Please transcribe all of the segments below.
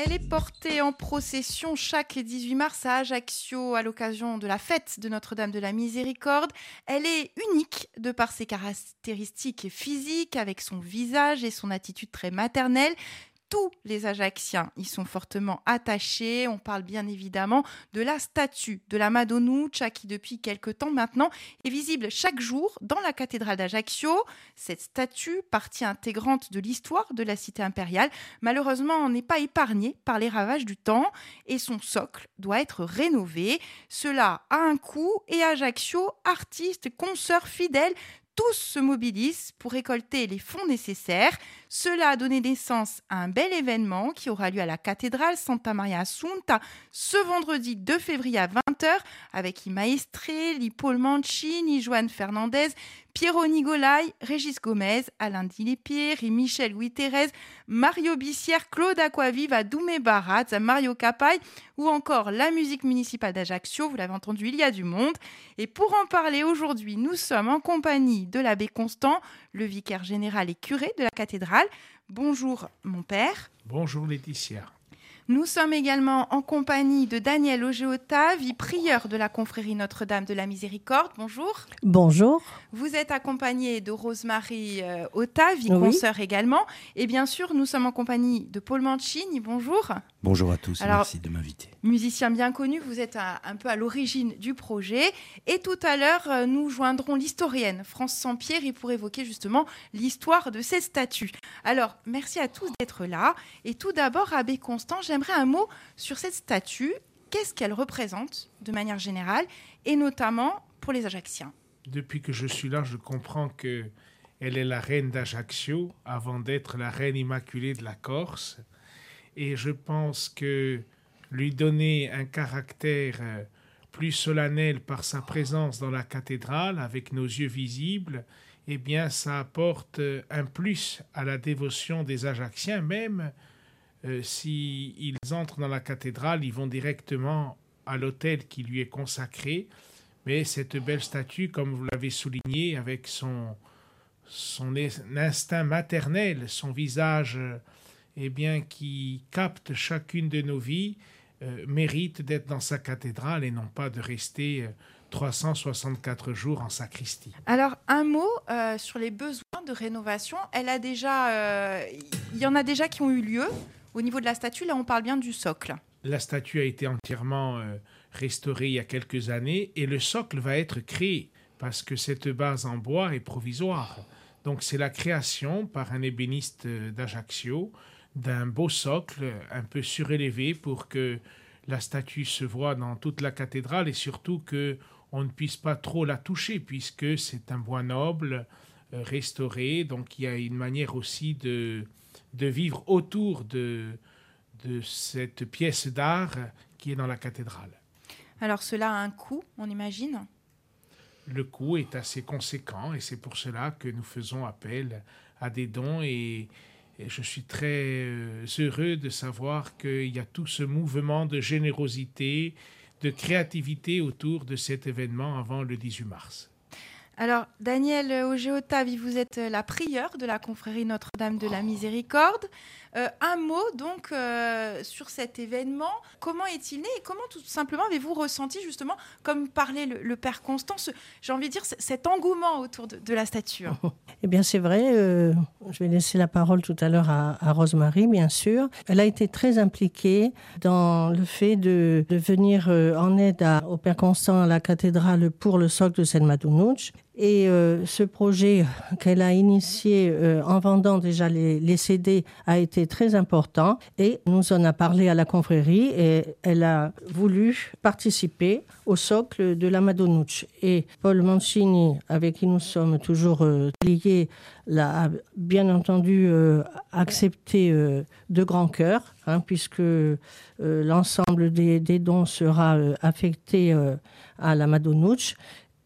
Elle est portée en procession chaque 18 mars à Ajaccio à l'occasion de la fête de Notre-Dame de la Miséricorde. Elle est unique de par ses caractéristiques physiques, avec son visage et son attitude très maternelle tous les Ajacciens y sont fortement attachés. On parle bien évidemment de la statue de la Madonuccia qui depuis quelque temps maintenant est visible chaque jour dans la cathédrale d'Ajaccio. Cette statue, partie intégrante de l'histoire de la cité impériale, malheureusement n'est pas épargnée par les ravages du temps et son socle doit être rénové. Cela a un coût et Ajaccio, artistes, consoeurs fidèles, tous se mobilisent pour récolter les fonds nécessaires. Cela a donné naissance à un bel événement qui aura lieu à la cathédrale Santa Maria Assunta ce vendredi 2 février à 20h avec I Maestrelli, Paul Mancini, Joan Fernandez, Piero Nigolai, Régis Gomez, Alain Dilépierre, Michel Louis Thérèse, Mario Bissière, Claude Aquaviva, Doumé Barat, Mario Capaille ou encore la musique municipale d'Ajaccio. Vous l'avez entendu, il y a du monde. Et pour en parler aujourd'hui, nous sommes en compagnie de l'abbé Constant, le vicaire général et curé de la cathédrale. Bonjour mon père. Bonjour Laetitia. Nous sommes également en compagnie de Daniel Ogéota, vie-prieur de la confrérie Notre-Dame de la Miséricorde. Bonjour. Bonjour. Vous êtes accompagné de Rosemary euh, Ota, vie-consoeur également. Et bien sûr, nous sommes en compagnie de Paul Mancini. Bonjour. Bonjour à tous, merci de m'inviter. Musicien bien connu, vous êtes un, peu à l'origine du projet. Et tout à l'heure, euh, nous joindrons l'historienne France Sampierre pour évoquer justement l'histoire de ces statues. Alors, merci à tous d'être là. Et tout d'abord, Abbé Constant, j'aimerais un mot sur cette statue. Qu'est-ce qu'elle représente de manière générale et notamment pour les Ajacciens Depuis que je suis là, je comprends que elle est la reine d'Ajaccio avant d'être la reine immaculée de la Corse et je pense que lui donner un caractère euh, plus solennel par sa présence dans la cathédrale avec nos yeux visibles, eh bien ça apporte euh, un plus à la dévotion des Ajacciens, même euh, s'ils entrent dans la cathédrale, ils vont directement à l'autel qui lui est consacré. Mais cette belle statue, comme vous l'avez souligné, avec son, son instinct maternel, son visage eh bien, qui capte chacune de nos vies, euh, mérite d'être dans sa cathédrale et non pas de rester 364 euh, jours en sacristie. Alors, un mot euh, sur les besoins de rénovation. Elle a déjà, il y en a déjà qui ont eu lieu. Au niveau de la statue, là, on parle bien du socle. La statue a été entièrement restaurée il y a quelques années et le socle va être créé parce que cette base en bois est provisoire. Donc, c'est la création par un ébéniste d'Ajaccio d'un beau socle un peu surélevé pour que la statue se voit dans toute la cathédrale et surtout que on ne puisse pas trop la toucher puisque c'est un bois noble euh, restauré donc il y a une manière aussi de de vivre autour de de cette pièce d'art qui est dans la cathédrale. Alors cela a un coût, on imagine? Le coût est assez conséquent et c'est pour cela que nous faisons appel à des dons et et je suis très euh, heureux de savoir qu'il y a tout ce mouvement de générosité, de créativité autour de cet événement avant le 18 mars. Alors, Daniel Ogéotavi, vous êtes la prieure de la confrérie Notre-Dame de la Miséricorde. Euh, un mot donc euh, sur cet événement. Comment est-il né et comment tout simplement avez-vous ressenti justement, comme parlait le, Père Constance, j'ai envie de dire cet engouement autour de, la statue Eh bien c'est vrai, euh, je vais laisser la parole tout à l'heure à, à Rosemary, bien sûr. Elle a été très impliquée dans le fait de, de venir en aide au Père Constant à la cathédrale pour le socle de Saint-Madounoutch et euh, ce projet qu'elle a initié euh, en vendant déjà les, les CD a été très important et nous en a parlé à la confrérie et elle a voulu participer au socle de la Madonucci. Et Paul Mancini, avec qui nous sommes toujours euh, liés, l'a bien entendu accepté de grand cœur, hein, puisque l'ensemble des, des dons sera affecté à la Madonucci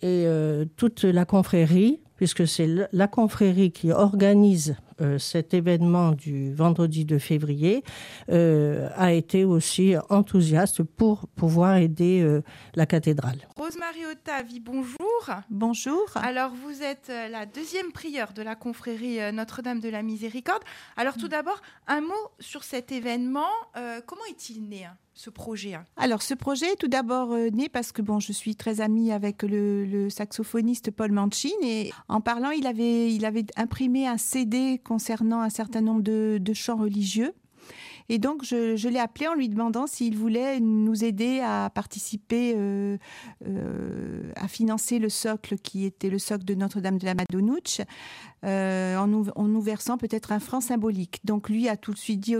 et euh, toute la confrérie, puisque c'est la confrérie qui organise euh, cet événement du vendredi 2 février euh, a été aussi enthousiaste pour pouvoir aider euh, la cathédrale. Rosemary Ottavi, bonjour. Bonjour. Alors vous êtes la deuxième prieure de la confrérie Notre-Dame de la Miséricorde. Alors tout d'abord, un mot sur cet événement. comment est-il né hein? Ce projet hein Alors, ce projet est tout d'abord euh, né parce que bon, je suis très amie avec le, saxophoniste Paul Manchin et en parlant, il avait, il avait imprimé un CD concernant un certain nombre de, chants religieux. Et donc, je, l'ai appelé en lui demandant s'il voulait nous aider à participer, euh, euh, à financer le socle qui était le socle de Notre-Dame de la Madonouche, euh, en, nous, versant peut-être un franc symbolique. Donc lui a tout de suite dit,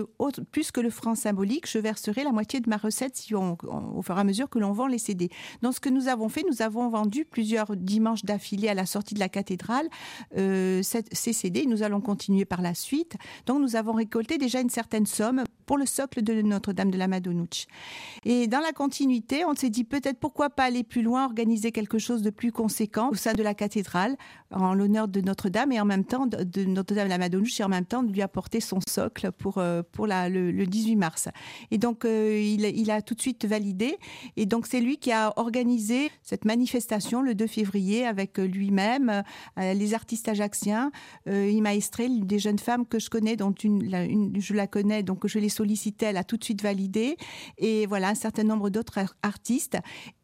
plus que le franc symbolique, je verserai la moitié de ma recette si on, au fur et à mesure que l'on vend les CD. Donc ce que nous avons fait, nous avons vendu plusieurs dimanches d'affilée à la sortie de la cathédrale ces CD. Nous allons continuer par la suite. Donc nous avons récolté déjà une certaine somme pour le socle de Notre-Dame de la Madonouche. Et dans la continuité, on s'est dit peut-être pourquoi pas aller plus loin, organiser quelque chose de plus conséquent au sein de la cathédrale en l'honneur de Notre-Dame et en même temps de, Notre-Dame de la Madonouche et en même temps de lui apporter son socle pour, euh, pour le, 18 mars. Et donc, euh, il, a tout de suite validé. Et donc, c'est lui qui a organisé cette manifestation le 2 février avec lui-même, euh, les artistes ajaxiens. m'a extrait des jeunes femmes que je connais, dont une, une, je la connais, donc je l'ai sollicité, elle a tout de suite validé. Et voilà, un certain nombre d'autres artistes.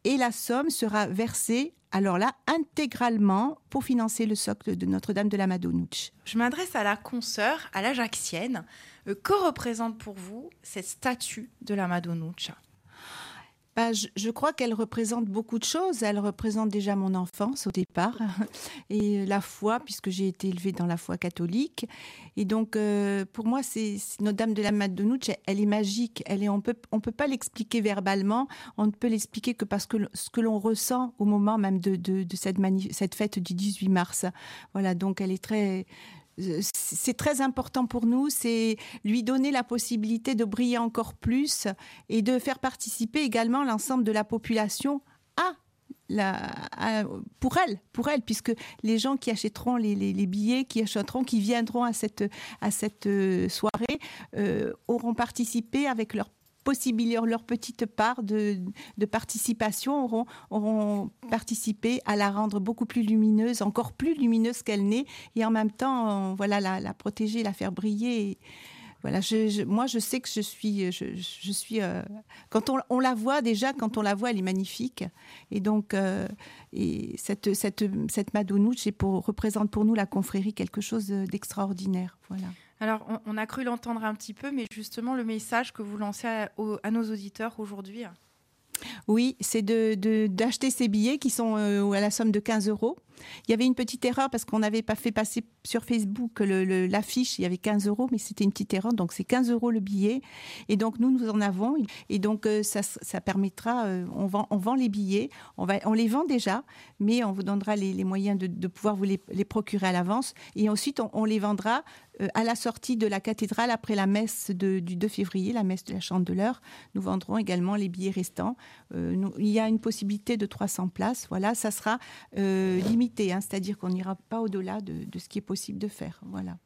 Et la somme sera versée alors là, intégralement pour financer le socle de Notre-Dame de la Madonouche. Je m'adresse à la consoeur, à l'Ajaxienne. Euh, que représente pour vous cette statue de la Madonouche bah, je, crois qu'elle représente beaucoup de choses. Elle représente déjà mon enfance au départ et la foi, puisque j'ai été élevée dans la foi catholique. Et donc, euh, pour moi, c'est Notre-Dame de la Madonouche, elle est magique. Elle est, on peut, on peut pas l'expliquer verbalement. On ne peut l'expliquer que parce que ce que l'on ressent au moment même de, cette fête du 18 mars. Voilà, donc elle est très c'est très important pour nous, c'est lui donner la possibilité de briller encore plus et de faire participer également l'ensemble de la population à la, pour elle, pour elle, puisque les gens qui achèteront les, billets, qui achèteront, qui viendront à cette, à cette euh, soirée, euh, auront participé avec leur leur petite part de, participation, auront, participé à la rendre beaucoup plus lumineuse, encore plus lumineuse qu'elle n'est, et en même temps, voilà, la, protéger, la faire briller. voilà, moi je sais que je suis, je, suis. Euh, quand on, la voit déjà, quand on la voit, elle est magnifique. Et donc, euh, et cette cette cette Madonouche pour, représente pour nous la confrérie quelque chose d'extraordinaire. Voilà. Alors, on, a cru l'entendre un petit peu, mais justement, le message que vous lancez à, nos auditeurs aujourd'hui Oui, c'est d'acheter de, ces billets qui sont euh, à la somme de 15 euros il y avait une petite erreur parce qu'on n'avait pas fait passer sur Facebook l'affiche, il y avait 15 euros, mais c'était une petite erreur, donc c'est 15 euros le billet. Et donc nous, nous en avons. Et donc euh, ça, ça permettra, euh, on, vend, on vend les billets, on, va, on les vend déjà, mais on vous donnera les, moyens de, pouvoir vous les, procurer à l'avance. Et ensuite, on, les vendra euh, à la sortie de la cathédrale après la messe du 2 février, la messe de la Chandeleur. Nous vendrons également les billets restants. il y a une possibilité de 300 places. Voilà, ça sera limité Hein, c'est-à-dire qu'on n'ira pas au-delà de, ce qui est possible de faire. Voilà.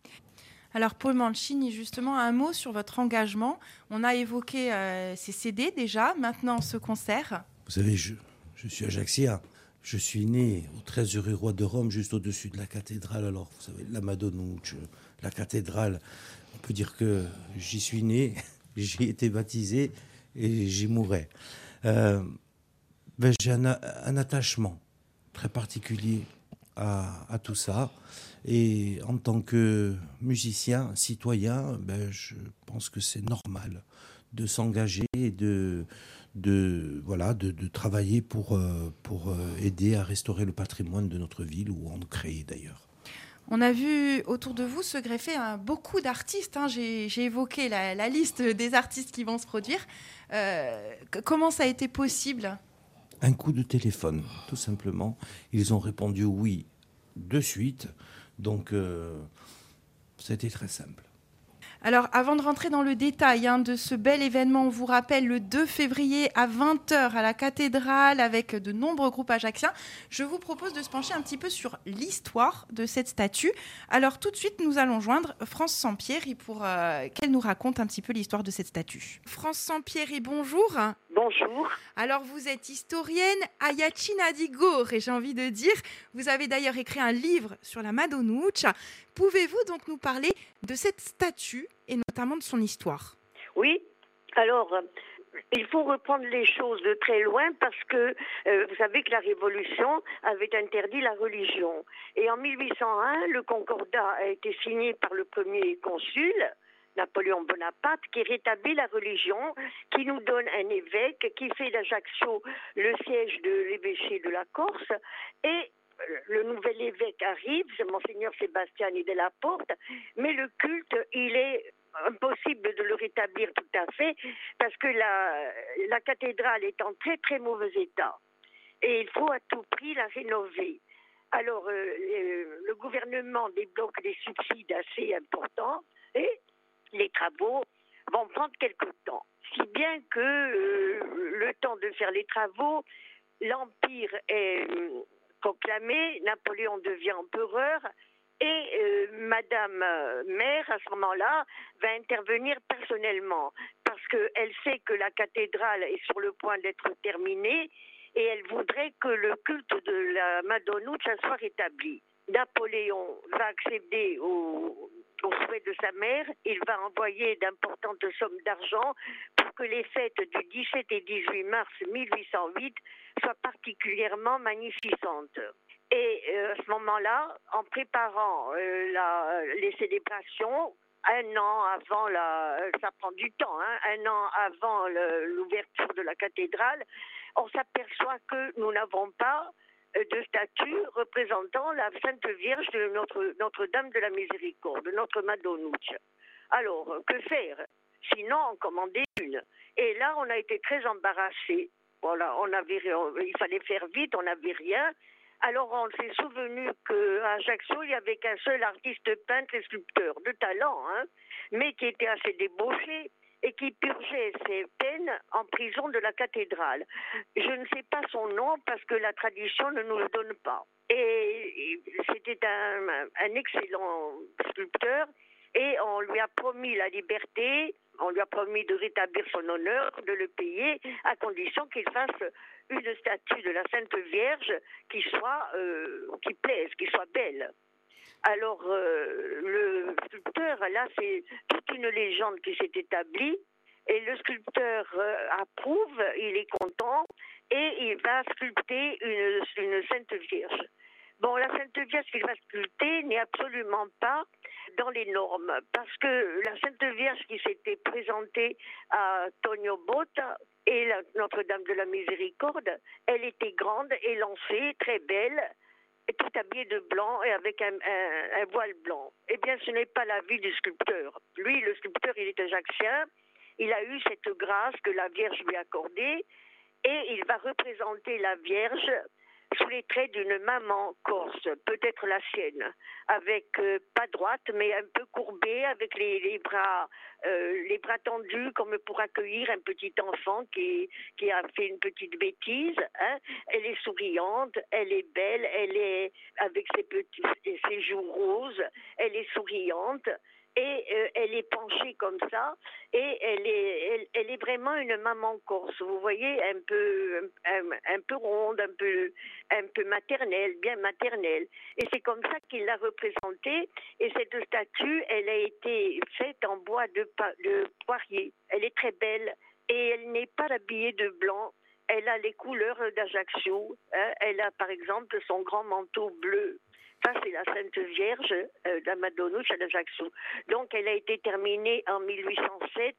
Alors Paul Mancini, justement, un mot sur votre engagement. On a évoqué euh, ces CD déjà, maintenant ce concert. Vous savez, je, je suis ajaxien. Je suis né au 13 rue Roi de Rome, juste au-dessus de la cathédrale. Alors, vous savez, la Madonouche, la cathédrale, on peut dire que j'y suis né, j'y ai été baptisé et j'y mourrai. Euh, ben, J'ai un, un attachement très particulier à, tout ça. Et en tant que musicien, citoyen, ben, je pense que c'est normal de s'engager et de, de, voilà, de, travailler pour, euh, pour euh, aider à restaurer le patrimoine de notre ville, où on crée d'ailleurs. On a vu autour de vous se greffer beaucoup d'artistes. Hein. J'ai évoqué la, liste des artistes qui vont se produire. Euh, comment ça a été possible? Un coup de téléphone, tout simplement. Ils ont répondu oui de suite. Donc, euh, c'était très simple. Alors, avant de rentrer dans le détail hein, de ce bel événement, on vous rappelle le 2 février à 20h à la cathédrale avec de nombreux groupes ajacciens. Je vous propose de se pencher un petit peu sur l'histoire de cette statue. Alors, tout de suite, nous allons joindre France Sampieri pour qu'elle nous raconte un petit peu l'histoire de cette statue. France Sampieri, bonjour. Bonjour. Alors, vous êtes historienne Ayacina di et j'ai envie de dire. Vous avez d'ailleurs écrit un livre sur la Madonnoucha. Pouvez-vous donc nous parler de cette statue et notamment de son histoire? Oui. Alors, il faut reprendre les choses de très loin parce que euh, vous savez que la Révolution avait interdit la religion. Et en 1801, le Concordat a été signé par le premier consul, Napoléon Bonaparte, qui rétablit la religion, qui nous donne un évêque, qui fait d'Ajaccio le siège de l'évêché de la Corse, et le nouvel évêque arrive, Monseigneur Sébastien de la Porte, mais le culte, il est impossible de le rétablir tout à fait parce que la, cathédrale est en très très mauvais état et il faut à tout prix la rénover. Alors, euh, le gouvernement débloque des subsides assez importants et les travaux vont prendre quelque temps. Si bien que euh, le temps de faire les travaux, l'Empire est proclamé, Napoléon devient empereur et euh, Madame euh, Mère, à ce moment-là, va intervenir personnellement parce qu'elle sait que la cathédrale est sur le point d'être terminée et elle voudrait que le culte de la Madonnoucha soit rétabli. Napoléon va accéder au, au souhait de sa mère. Il va envoyer d'importantes sommes d'argent pour que les fêtes du 17 et 18 mars 1808 soient particulièrement magnificentes. Et euh, à ce moment-là, en préparant euh, les célébrations, un an avant ça prend du temps, hein, un an avant l'ouverture de la cathédrale, on s'aperçoit que nous n'avons pas de statue représentant la Sainte Vierge de notre, Notre-Dame de la Miséricorde, notre Madonnouche. Alors, que faire Sinon, en commander une? Et là, on a été très embarrassés. Voilà, on il fallait faire vite, on n'avait rien. Alors on s'est souvenu qu'à Ajaccio, il n'y avait qu'un seul artiste peintre et sculpteur de talent, hein, mais qui était assez débauché et qui purgeait ses peines en prison de la cathédrale. Je ne sais pas son nom parce que la tradition ne nous le donne pas. Et c'était un, excellent sculpteur et on lui a promis la liberté, on lui a promis de rétablir son honneur, de le payer, à condition qu'il fasse une statue de la Sainte Vierge qui soit, euh, qui plaise, qui soit belle. Alors, euh, le sculpteur, là, c'est toute une légende qui s'est établie, et le sculpteur euh, approuve, il est content, et il va sculpter une, Sainte Vierge. Bon, la Sainte Vierge qu'il va sculpter n'est absolument pas dans les normes, parce que la Sainte Vierge qui s'était présentée à Tonio Botta et Notre-Dame de la Miséricorde, elle était grande, élancée, très belle, tout habillée de blanc et avec un, un voile blanc. Eh bien, ce n'est pas la vie du sculpteur. Lui, le sculpteur, il est ajaxien, il a eu cette grâce que la Vierge lui a accordée, et il va représenter la Vierge sous les traits d'une maman corse, peut-être la sienne, avec euh, pas droite mais un peu courbée, avec les, bras euh, les bras tendus comme pour accueillir un petit enfant qui, qui a fait une petite bêtise. Hein. Elle est souriante, elle est belle, elle est avec ses petits ses joues roses, elle est souriante et euh, elle est penchée comme ça. Et elle est elle, est vraiment une maman corse. Vous voyez un peu un, peu ronde un peu un peu maternelle bien maternelle. Et c'est comme ça qu'il l'a représentée. Et cette statue elle a été faite en bois de poirier. Elle est très belle. Et elle n'est pas habillée de blanc. Elle a les couleurs d'Ajaccio. Hein. Elle a par exemple son grand manteau bleu ça, c'est la Sainte Vierge euh, la. Donc, elle a été terminée en 1807,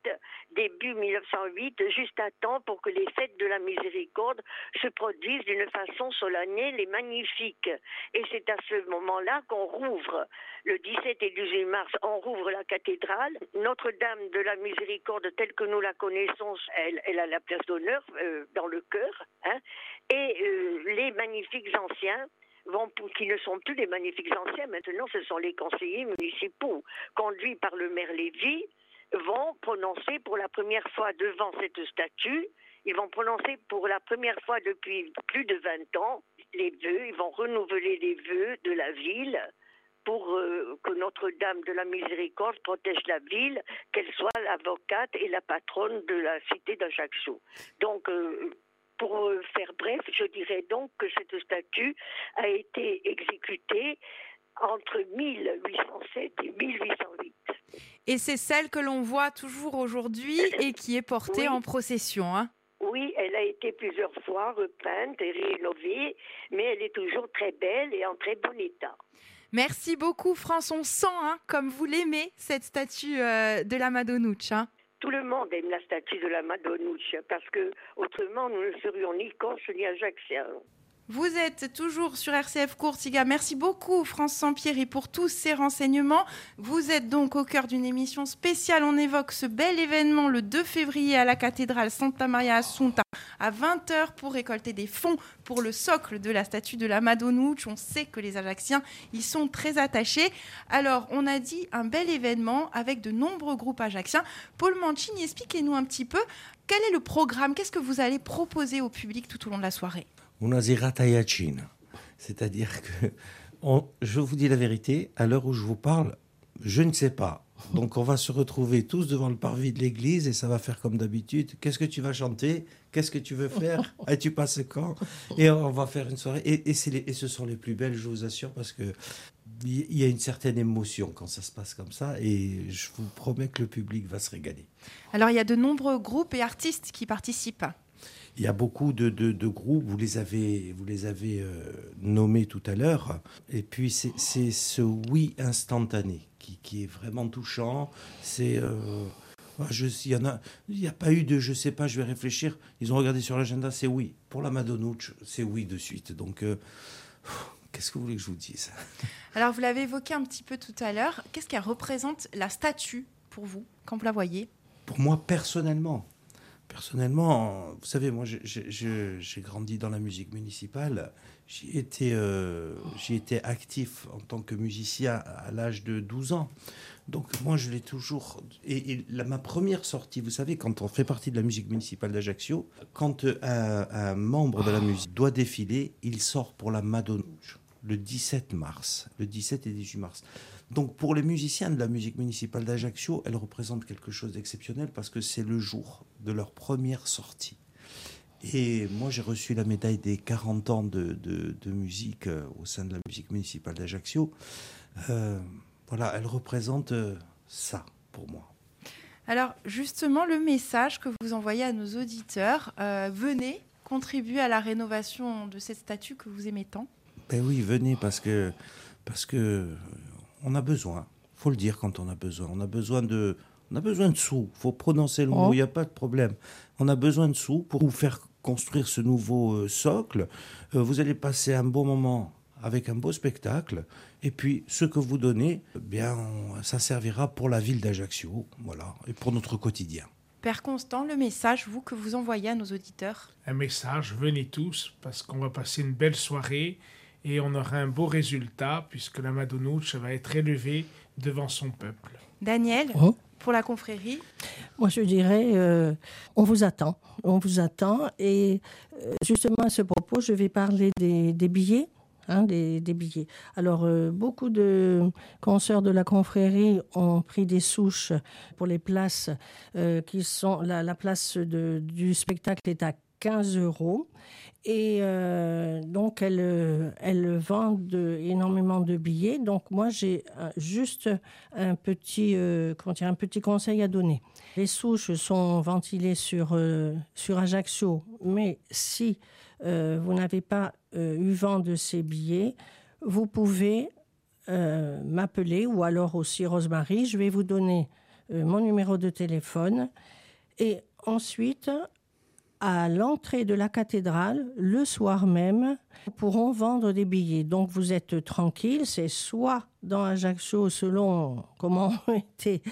début 1908, juste à temps pour que les fêtes de la miséricorde se produisent d'une façon solennelle et magnifique. Et c'est à ce moment-là qu'on rouvre, le 17 et 18 mars, on rouvre la cathédrale. Notre-Dame de la miséricorde, telle que nous la connaissons, elle, elle a la place d'honneur euh, dans le cœur. Hein. et euh, les magnifiques anciens qui ne sont plus des magnifiques anciens, maintenant ce sont les conseillers municipaux, conduits par le maire Lévy, vont prononcer pour la première fois devant cette statue, ils vont prononcer pour la première fois depuis plus de 20 ans les vœux, ils vont renouveler les vœux de la ville pour euh, que Notre-Dame de la Miséricorde protège la ville, qu'elle soit l'avocate et la patronne de la cité d'Ajaccio. Donc, euh, pour euh, faire bref, je dirais donc que cette statue a été exécutée entre 1807 et 1808. Et c'est celle que l'on voit toujours aujourd'hui et qui est portée Oui. en procession. Hein Oui, elle a été plusieurs fois repeinte et rénovée, mais elle est toujours très belle et en très bon état. Merci beaucoup, France. On sent, hein, comme vous l'aimez, cette statue euh, de la Madonnouche. hein. Tout le monde aime la statue de la Madonnouche parce que autrement nous ne serions ni corses ni ajaxiens. Vous êtes toujours sur RCF Courtiga. Merci beaucoup, France Sampieri, pour tous ces renseignements. Vous êtes donc au cœur d'une émission spéciale. On évoque ce bel événement le 2 février à la cathédrale Santa Maria Assunta à 20h pour récolter des fonds pour le socle de la statue de la Madonnouche. On sait que les Ajacciens y sont très attachés. Alors, on a dit un bel événement avec de nombreux groupes ajacciens. Paul Mancini, expliquez-nous un petit peu quel est le programme, qu'est-ce que vous allez proposer au public tout au long de la soirée? Una yacine. C'est-à-dire que, on- je vous dis la vérité, à l'heure où je vous parle, je ne sais pas. Donc on va se retrouver tous devant le parvis de l'église et ça va faire comme d'habitude. Qu'est-ce que tu vas chanter? Qu'est-ce que tu veux faire? Et tu passes quand? Et on va faire une soirée. Et, et c'est les- et ce sont les plus belles, je vous assure, parce que il y a une certaine émotion quand ça se passe comme ça. Et je vous promets que le public va se régaler. Alors, il y a de nombreux groupes et artistes qui participent. Il y a beaucoup de, de- de groupes, vous les avez, vous les avez euh, nommés tout à l'heure. Et puis, c'est ce oui instantané qui, qui est vraiment touchant. C'est. euh, ah, il y en a, il n'y a pas eu de je sais pas, je vais réfléchir. Ils ont regardé sur l'agenda, c'est oui. Pour la Madonnouche, c'est oui de suite. Donc, euh, qu'est-ce que vous voulez que je vous dise? Alors, vous l'avez évoqué un petit peu tout à l'heure. Qu'est-ce qu'elle représente la statue pour vous? Quand vous la voyez? Pour moi, personnellement, personnellement, vous savez, moi, j'ai- grandi dans la musique municipale. J'y étais, euh, étais actif en tant que musicien à l'âge de 12 ans. Donc moi, je l'ai toujours... Et, et la- ma première sortie, vous savez, quand on fait partie de la musique municipale d'Ajaccio, quand euh, un, un membre de la musique doit défiler, il sort pour la Madonnouche le 17 mars, le 17 et 18 mars. Donc pour les musiciens de la musique municipale d'Ajaccio, elle représente quelque chose d'exceptionnel parce que c'est le jour de leur première sortie. Et moi, j'ai reçu la médaille des 40 ans de, de- de musique euh, au sein de la musique municipale d'Ajaccio. Euh, voilà, elle représente euh, ça pour moi. Alors, justement, le message que vous envoyez à nos auditeurs, venez contribuer à la rénovation de cette statue que vous aimez tant. Ben oui, venez parce que parce que on a besoin. Faut le dire quand on a besoin. On a besoin de on a besoin de sous. Faut prononcer le mot. Oh. Il n'y a pas de problème. On a besoin de sous pour vous faire construire ce nouveau euh, socle. Euh, vous allez passer un bon moment avec un beau spectacle. Et puis ce que vous donnez, eh bien, on- ça servira pour la ville d'Ajaccio, voilà, et pour notre quotidien. Père Constant, le message, vous, que vous envoyez à nos auditeurs? Un message, venez tous, parce qu'on va passer une belle soirée et on aura un beau résultat, puisque la Madonnouche va être élevée devant son peuple. Daniel, Oh. pour la confrérie, Moi, je dirais, euh, on vous attend. On vous attend. Et euh, justement, à ce propos, je vais parler des, des billets. hein, des, des billets. Alors, euh, beaucoup de consoeurs de la confrérie ont pris des souches pour les places euh, qui sont. La, la place de- du spectacle est à 15 euros. Et euh, donc, elles, euh, elles vendent de- énormément de billets. Donc, moi, j'ai euh, juste un petit, euh, comment dire, un petit conseil à donner. Les souches sont ventilées sur, sur Ajaccio, mais si vous n'avez pas eu vent de ces billets, vous pouvez m'appeler ou alors aussi Rosemary. Je vais vous donner mon numéro de téléphone. Et ensuite, à l'entrée de la cathédrale, le soir même, nous pourrons vendre des billets. Donc vous êtes tranquille, c'est soit dans Ajaccio selon comment ont été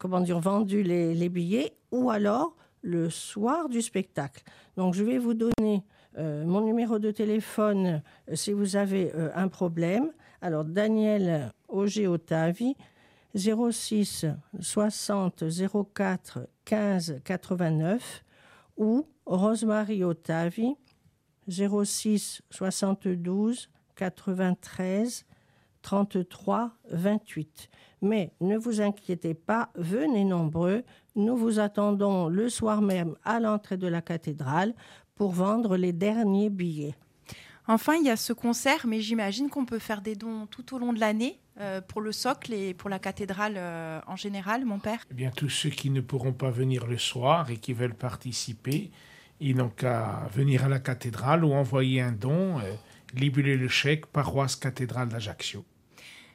comment dire, vendus les, les billets, ou alors le soir du spectacle. Donc je vais vous donner Euh, mon numéro de téléphone, si vous avez un problème, alors Daniel Auger Otavi, 06 60 04 15 89 ou Rosemary Otavi, 06 72 93 33 28. Mais ne vous inquiétez pas, venez nombreux. Nous vous attendons le soir même à l'entrée de la cathédrale pour vendre les derniers billets. Enfin, il y a ce concert, mais j'imagine qu'on peut faire des dons tout au long de l'année euh, pour le socle et pour la cathédrale euh, en général, mon père Eh bien, tous ceux qui ne pourront pas venir le soir et qui veulent participer, ils n'ont qu'à venir à la cathédrale ou envoyer un don, euh, libuler le chèque, paroisse cathédrale d'Ajaccio.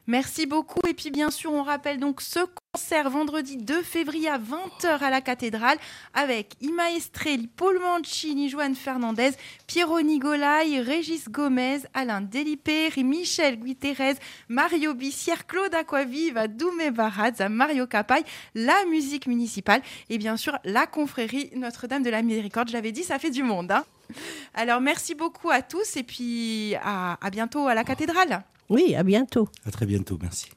Merci beaucoup. Et puis bien sûr, on rappelle donc ce concert vendredi 2 février à 20h à la cathédrale avec Ima Estrelli, Paul Mancini, Joanne Fernandez, Piero Nigolai, Régis Gomez, Alain Delipé, Michel Guiterrez, Mario Bissière, Claude Aquaviva, Doumé Baradza, Mario Capaille, la musique municipale et bien sûr la confrérie Notre-Dame de la Miséricorde. Je l'avais dit, ça fait du monde. Hein. Alors merci beaucoup à tous et puis à bientôt à la cathédrale. Oui, à bientôt. À très bientôt, merci.